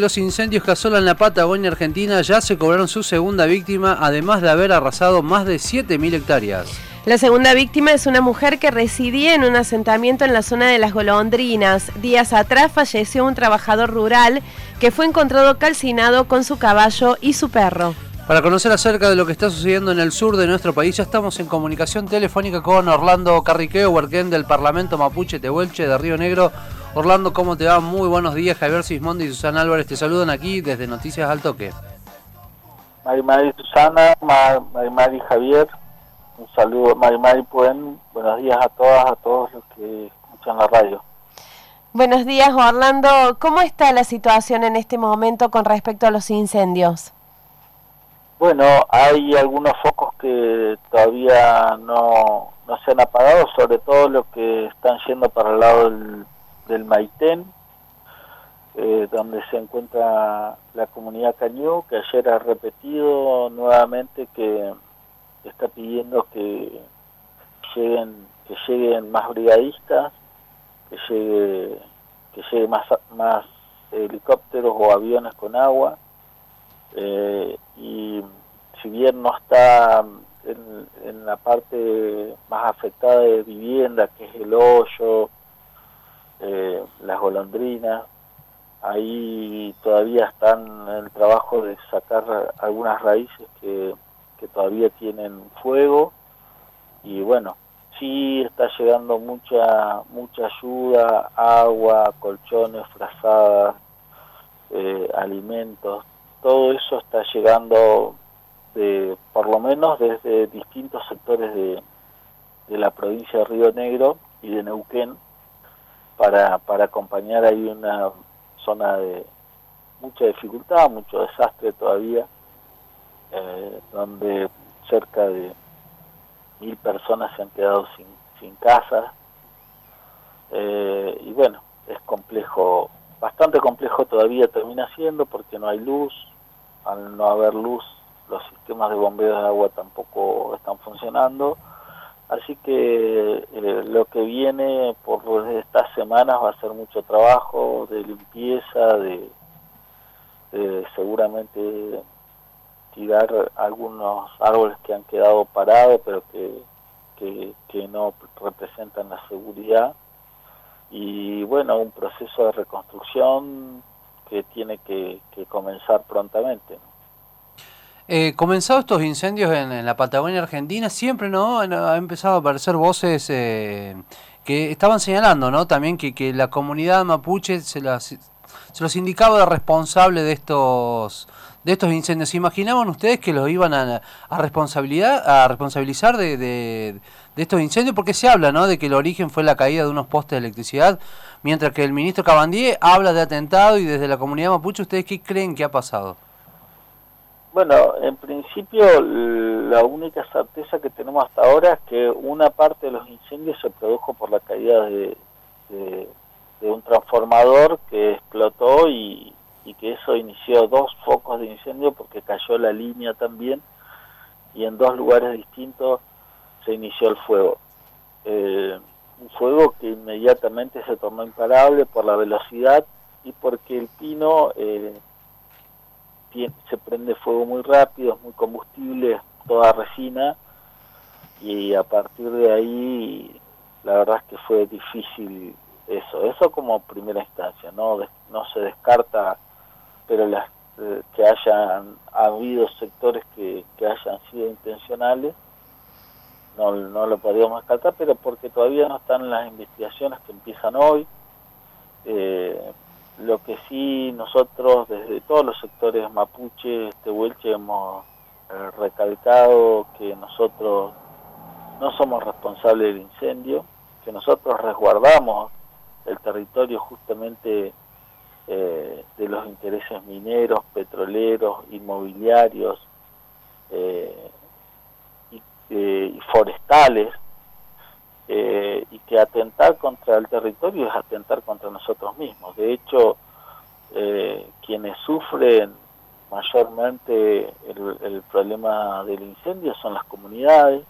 Los incendios que asolan la Patagonia Argentina ya se cobraron su segunda víctima, además de haber arrasado más de 7.000 hectáreas. La segunda víctima es una mujer que residía en un asentamiento en la zona de las Golondrinas. Días atrás falleció un trabajador rural que fue encontrado calcinado con su caballo y su perro. Para conocer acerca de lo que está sucediendo en el sur de nuestro país, ya estamos en comunicación telefónica con Orlando Carriqueo, huerquén del Parlamento Mapuche Tehuelche de Río Negro. Orlando, ¿cómo te va? Muy buenos días. Javier Sismondi y Susana Álvarez te saludan aquí desde Noticias al Toque. Mari Mari Susana, Mari Mari Javier, un saludo. Mari Mari Puen, buenos días a todas, a todos los que escuchan la radio. Buenos días, Orlando. ¿Cómo está la situación en este momento con respecto a los incendios? Bueno, hay algunos focos que todavía no, no se han apagado, sobre todo los que están yendo para el lado del del Maitén, eh, donde se encuentra la comunidad Cañú, que ayer ha repetido nuevamente que está pidiendo que lleguen, que lleguen más brigadistas, que llegue, que llegue más, más helicópteros o aviones con agua, eh, y si bien no está en, en la parte más afectada de vivienda, que es el hoyo, eh, las golondrinas. Ahí todavía están en el trabajo de sacar algunas raíces que, que todavía tienen fuego. Y bueno, sí está llegando mucha mucha ayuda, agua, colchones, frazadas, eh, alimentos. Todo eso está llegando de, por lo menos desde distintos sectores de, de la provincia de Río Negro y de Neuquén para, para acompañar ahí una zona de mucha dificultad, mucho desastre todavía, eh, donde cerca de mil personas se han quedado sin, sin casa. Eh, y bueno, es complejo, bastante complejo todavía termina siendo porque no hay luz, al no haber luz los sistemas de bombeo de agua tampoco están funcionando Así que eh, lo que viene por estas semanas va a ser mucho trabajo de limpieza, de, seguramente tirar algunos árboles que han quedado parados pero que, que, no representan la seguridad y bueno, un proceso de reconstrucción que tiene que, que comenzar prontamente. Eh, comenzado estos incendios en, la Patagonia Argentina, siempre no ha empezado a aparecer voces eh, que estaban señalando ¿no? también que, que la comunidad mapuche se, las, los indicaba de responsable de estos de estos incendios. ¿Se imaginaban ustedes que los iban a, a responsabilidad a responsabilizar de, de, de, estos incendios? Porque se habla ¿no? de que el origen fue la caída de unos postes de electricidad, mientras que el ministro Cabandier habla de atentado y desde la comunidad mapuche, ¿ustedes qué creen que ha pasado? Bueno, en principio la única certeza que tenemos hasta ahora es que una parte de los incendios se produjo por la caída de, un transformador que explotó y, que eso inició dos focos de incendio porque cayó la línea también y en dos lugares distintos se inició el fuego. Eh, un fuego que inmediatamente se tornó imparable por la velocidad y porque el pino... Eh, se prende fuego muy rápido, es muy combustible, toda resina, y a partir de ahí la verdad es que fue difícil eso, eso como primera instancia, no, no se descarta, pero las eh, que hayan habido sectores que, hayan sido intencionales, no, no lo podríamos descartar, pero porque todavía no están las investigaciones que empiezan hoy, eh, lo que sí nosotros desde todos los sectores mapuche, este Huelche, hemos eh, recalcado que nosotros no somos responsables del incendio, que nosotros resguardamos el territorio justamente eh, de los intereses mineros, petroleros, inmobiliarios eh, y, forestales, y que atentar contra el territorio es atentar contra nosotros mismos. De hecho, eh, quienes sufren mayormente el, problema del incendio son las comunidades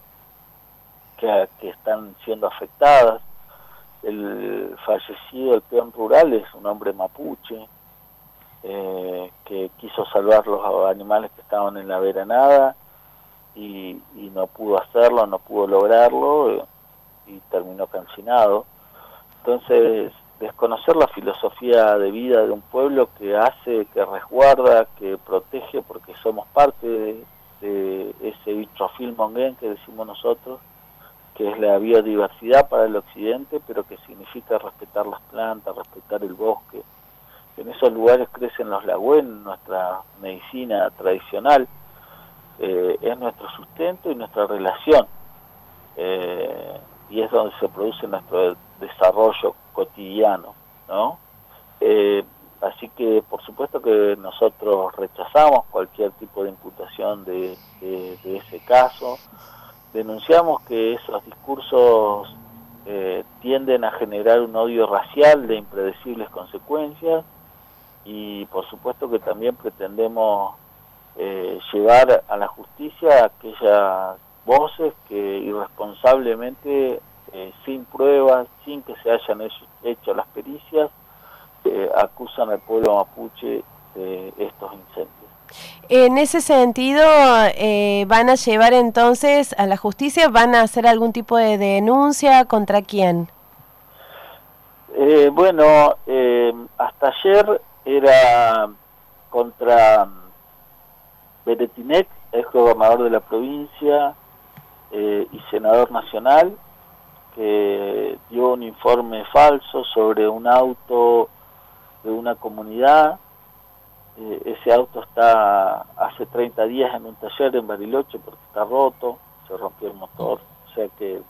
que, que, están siendo afectadas. El fallecido, el peón rural, es un hombre mapuche. eh, que quiso salvar los animales que estaban en la veranada y, no pudo hacerlo, no pudo lograrlo eh, y terminó cancinado. Entonces, desconocer la filosofía de vida de un pueblo que hace, que resguarda, que protege, porque somos parte de, ese bitrofil monguén que decimos nosotros, que es la biodiversidad para el occidente, pero que significa respetar las plantas, respetar el bosque. En esos lugares crecen los lagüen, nuestra medicina tradicional, eh, es nuestro sustento y nuestra relación. Eh, y es donde se produce nuestro desarrollo cotidiano, ¿no? Eh, así que por supuesto que nosotros rechazamos cualquier tipo de imputación de, ese caso, denunciamos que esos discursos eh, tienden a generar un odio racial de impredecibles consecuencias y por supuesto que también pretendemos eh, llevar a la justicia aquellas voces que irresponsablemente eh, sin pruebas, sin que se hayan hecho, las pericias, eh, acusan al pueblo mapuche de estos incendios. En ese sentido, eh, ¿van a llevar entonces a la justicia? ¿Van a hacer algún tipo de denuncia contra quién? bueno, hasta ayer era contra Beretinek, ex gobernador de la provincia y senador nacional, que dio un informe falso sobre un auto de una comunidad. Eh, ese auto está hace 30 días en un taller en Bariloche porque está roto, se rompió el motor, o sea que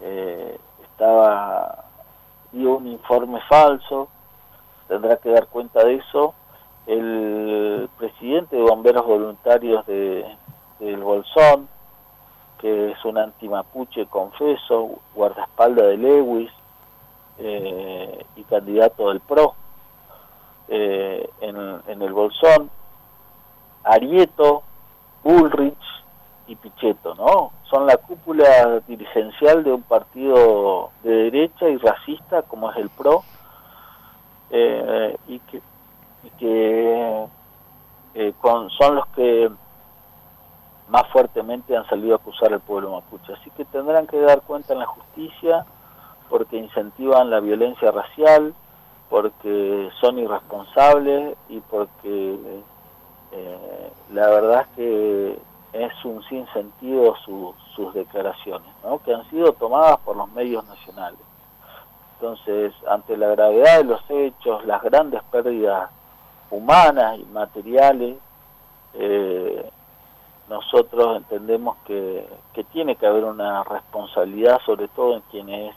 eh, estaba dio un informe falso, tendrá que dar cuenta de eso. El presidente de Bomberos Voluntarios de, del Bolsón, que es un antimapuche confeso, guardaespaldas de Lewis eh, y candidato del PRO eh, en, el Bolsón, Arieto, Bullrich y Pichetto, ¿no? Son la cúpula dirigencial de un partido de derecha y racista como es el PRO eh, y que, son los que más fuertemente han salido a acusar al pueblo mapuche. Así que tendrán que dar cuenta en la justicia porque incentivan la violencia racial, porque son irresponsables y porque eh, la verdad es que es un sinsentido sus declaraciones, ¿no? que han sido tomadas por los medios nacionales. Entonces, ante la gravedad de los hechos, las grandes pérdidas humanas y materiales, eh, nosotros entendemos que, tiene que haber una responsabilidad, sobre todo en quienes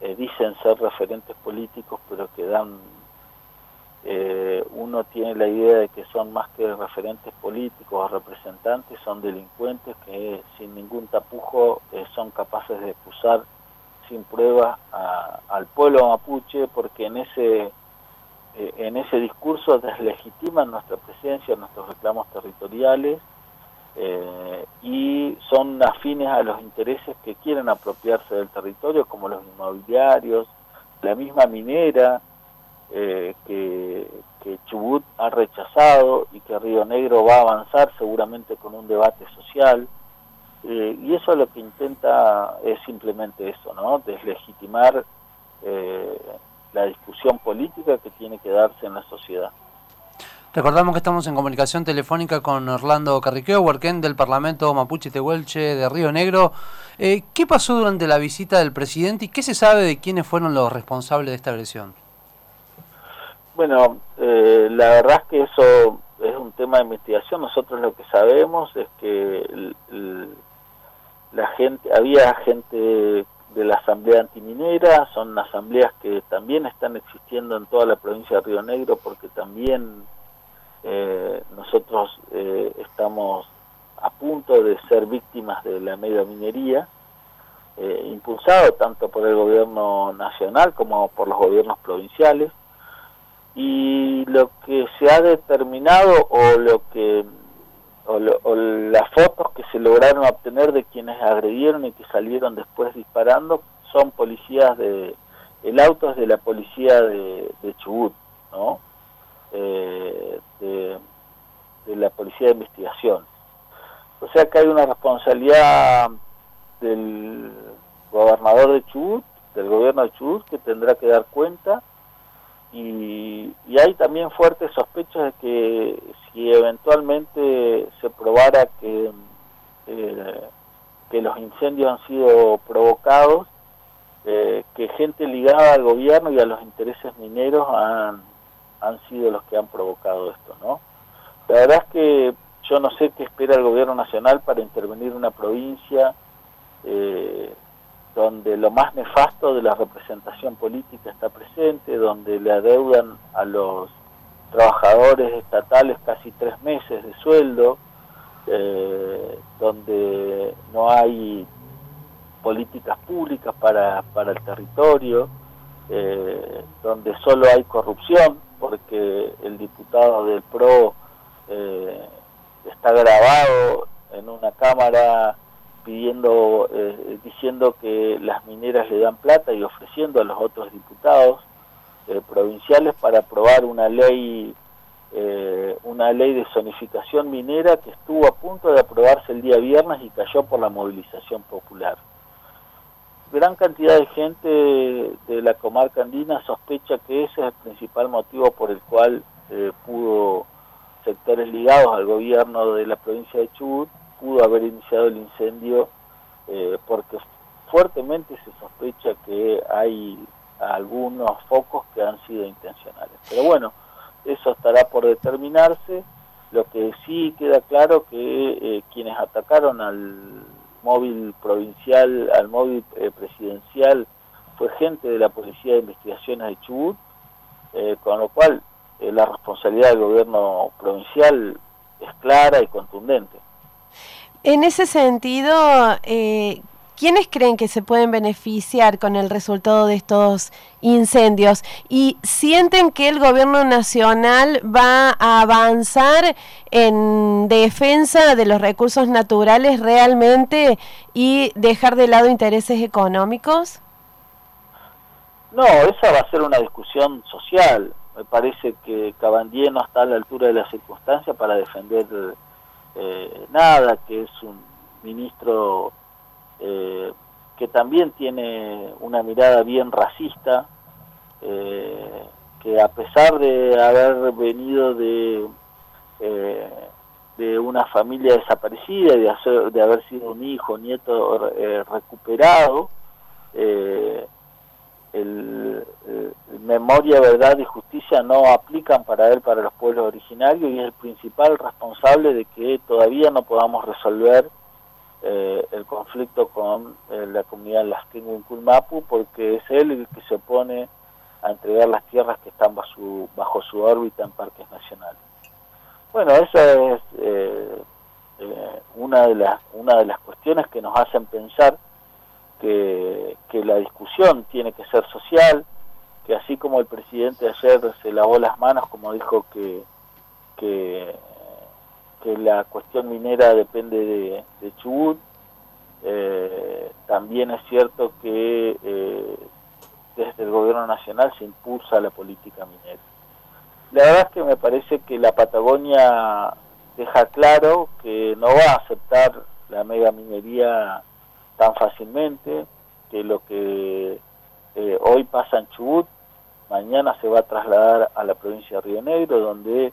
eh, dicen ser referentes políticos, pero que dan, eh, uno tiene la idea de que son más que referentes políticos o representantes, son delincuentes que sin ningún tapujo eh, son capaces de acusar sin pruebas al pueblo mapuche, porque en ese en ese discurso deslegitiman nuestra presencia, nuestros reclamos territoriales, eh, y son afines a los intereses que quieren apropiarse del territorio, como los inmobiliarios, la misma minera eh, que, Chubut ha rechazado y que Río Negro va a avanzar seguramente con un debate social. Eh, y eso lo que intenta es simplemente eso, ¿no? Deslegitimar la discusión política que tiene que darse en la sociedad. Recordamos que estamos en comunicación telefónica con Orlando Carriqueo, huarquén del Parlamento Mapuche Tehuelche de Río Negro. Eh, ¿Qué pasó durante la visita del presidente y qué se sabe de quiénes fueron los responsables de esta agresión? Bueno, eh, la verdad es que eso es un tema de investigación. Nosotros lo que sabemos es que la gente, había gente de la Asamblea Antiminera, son asambleas que también están existiendo en toda la provincia de Río Negro porque también eh, nosotros eh, estamos a punto de ser víctimas de la minería, eh, impulsado tanto por el gobierno nacional como por los gobiernos provinciales. Y lo que se ha determinado o lo que o, las fotos que se lograron obtener de quienes agredieron y que salieron después disparando son policías de el auto es de la policía de Chubut, ¿no? Eh, de, la Policía de Investigación. O sea que hay una responsabilidad del gobernador de Chubut, del gobierno de Chubut, que tendrá que dar cuenta y, hay también fuertes sospechas de que si eventualmente se probara que, eh, que los incendios han sido provocados, eh, que gente ligada al gobierno y a los intereses mineros han, han sido los que han provocado esto, ¿no? La verdad es que yo no sé qué espera el gobierno nacional para intervenir en una provincia eh, donde lo más nefasto de la representación política está presente, donde le adeudan a los trabajadores estatales casi tres meses de sueldo, eh, donde no hay políticas públicas para, para el territorio, eh, donde solo hay corrupción, porque el diputado del PRO eh, está grabado en una cámara pidiendo, eh, diciendo que las mineras le dan plata y ofreciendo a los otros diputados provinciales para aprobar una ley una ley de zonificación minera que estuvo a punto de aprobarse el día viernes y cayó por la movilización popular gran cantidad de gente de la comarca andina sospecha que ese es el principal motivo por el cual eh, pudo sectores ligados al gobierno de la provincia de Chubut pudo haber iniciado el incendio eh, porque fuertemente se sospecha que hay algunos focos que han sido intencionales. Pero bueno, eso estará por determinarse. Lo que sí queda claro que eh, quienes atacaron al móvil provincial al móvil eh, presidencial fue gente de la Policía de Investigaciones de Chubut, eh, con lo cual eh, la responsabilidad del gobierno provincial es clara y contundente. En ese sentido, ¿Quiénes creen que se pueden beneficiar con el resultado de estos incendios? ¿Y sienten que el gobierno nacional va a avanzar en defensa de los recursos naturales realmente y dejar de lado intereses económicos? No, esa va a ser una discusión social. Me parece que Cabandier no está a la altura de las circunstancias para defender eh, nada, que es un ministro eh, que también tiene una mirada bien racista, eh, que a pesar de haber venido de, eh, de una familia desaparecida, de, de haber sido un hijo, nieto recuperado, el, memoria, verdad y justicia no aplican para él, para los pueblos originarios, y es el principal responsable de que todavía no podamos resolver eh, el conflicto con eh, la comunidad Lasquengo Culmapu porque es él el que se opone a entregar las tierras que están bajo su, bajo su órbita en parques nacionales. Bueno, esa es eh, una, de las, una de las cuestiones que nos hacen pensar que, que la discusión tiene que ser social, que así como el presidente ayer se lavó las manos, como dijo que, que que la cuestión minera depende de, Chubut. Eh, también es cierto que eh, desde el gobierno nacional se impulsa la política minera. La verdad es que me parece que la Patagonia deja claro que no va a aceptar la mega minería tan fácilmente, que lo que eh, hoy pasa en Chubut, mañana se va a trasladar a la provincia de Río Negro, donde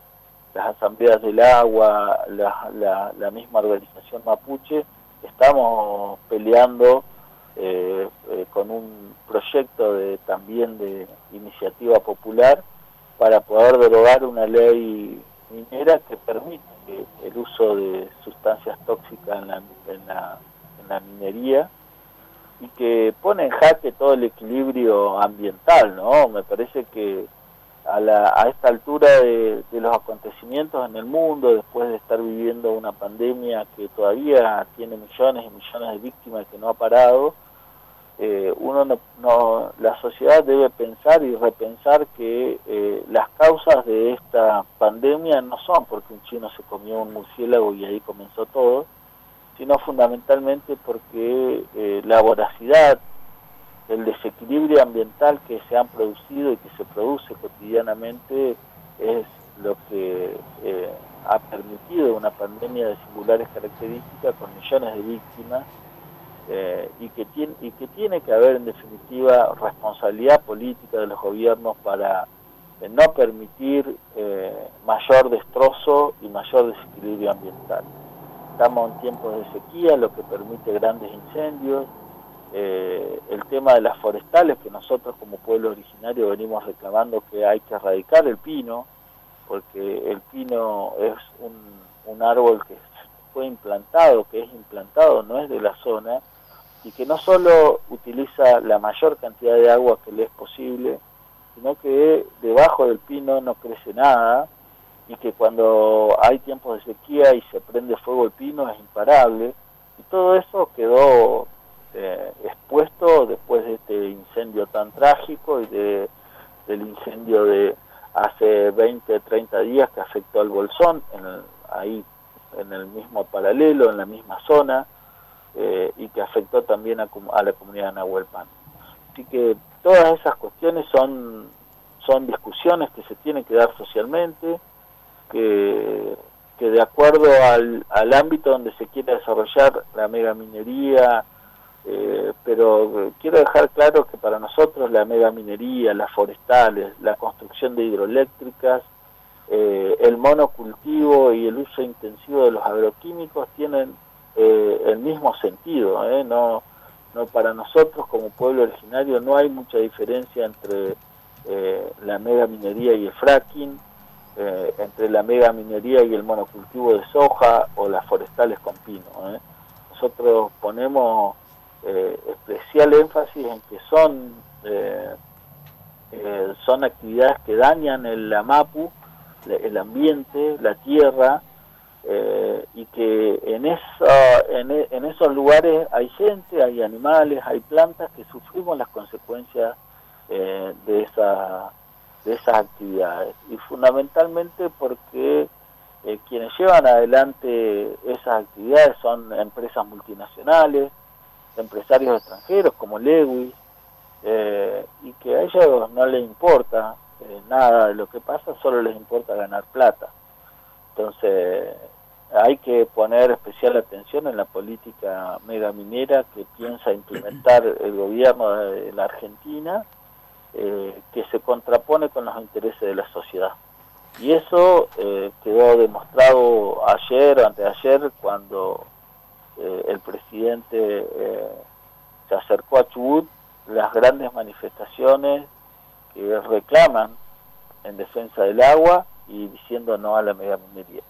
las asambleas del agua, la, la, misma organización mapuche, estamos peleando eh, eh, con un proyecto de también de iniciativa popular para poder derogar una ley minera que permite el uso de sustancias tóxicas la, en la, en la minería y que pone en jaque todo el equilibrio ambiental, ¿no? Me parece que a, la, a esta altura de, los acontecimientos en el mundo, después de estar viviendo una pandemia que todavía tiene millones y millones de víctimas que no ha parado, eh, uno no, la sociedad debe pensar y repensar que eh, las causas de esta pandemia no son porque un chino se comió un murciélago y ahí comenzó todo, sino fundamentalmente porque eh, la voracidad el desequilibrio ambiental que se han producido y que se produce cotidianamente es lo que eh, ha permitido una pandemia de singulares características con millones de víctimas eh, y, que tiene, y que tiene que haber en definitiva responsabilidad política de los gobiernos para eh, no permitir mayor destrozo y mayor desequilibrio ambiental. Estamos en tiempos de sequía, lo que permite grandes incendios, el tema de las forestales, que nosotros como pueblo originario venimos reclamando que hay que erradicar el pino, porque el pino es un, árbol que fue implantado, que es implantado, no es de la zona, y que no solo utiliza la mayor cantidad de agua que le es posible, sino que debajo del pino no crece nada, y que cuando hay tiempos de sequía y se prende fuego el pino es imparable, y todo eso quedó eh, expuesto después de este incendio tan trágico y de, del incendio de hace 20, 30 días que afectó al Bolsón, en ahí en el mismo paralelo, en la misma zona, eh, y que afectó también a, la comunidad de Nahuelpan. Así que todas esas cuestiones son, son discusiones que se tienen que dar socialmente, que, que de acuerdo al, al ámbito donde se quiere desarrollar la megaminería, eh, pero quiero dejar claro que para nosotros la megaminería, las forestales, la construcción de hidroeléctricas, eh, el monocultivo y el uso intensivo de los agroquímicos tienen eh, el mismo sentido. No, no para nosotros como pueblo originario no hay mucha diferencia entre la megaminería y el fracking, entre la megaminería y el monocultivo de soja o las forestales con pino. Nosotros ponemos eh, especial énfasis en que son eh, eh, son actividades que dañan el Amapu, el ambiente, la tierra, y que en, esa, e, en, esos lugares hay gente, hay animales, hay plantas que sufrimos las consecuencias de, esa, de esas actividades. Y fundamentalmente porque quienes llevan adelante esas actividades son empresas multinacionales, empresarios extranjeros como Lewis, eh, y que a ellos no les importa eh, nada de lo que pasa, solo les importa ganar plata. Entonces hay que poner especial atención en la política megaminera que piensa implementar el gobierno de la Argentina, eh, que se contrapone con los intereses de la sociedad. Y eso quedó demostrado ayer o anteayer cuando eh, el presidente eh, se acercó a Chubut, las grandes manifestaciones que reclaman en defensa del agua y diciendo no a la megaminería.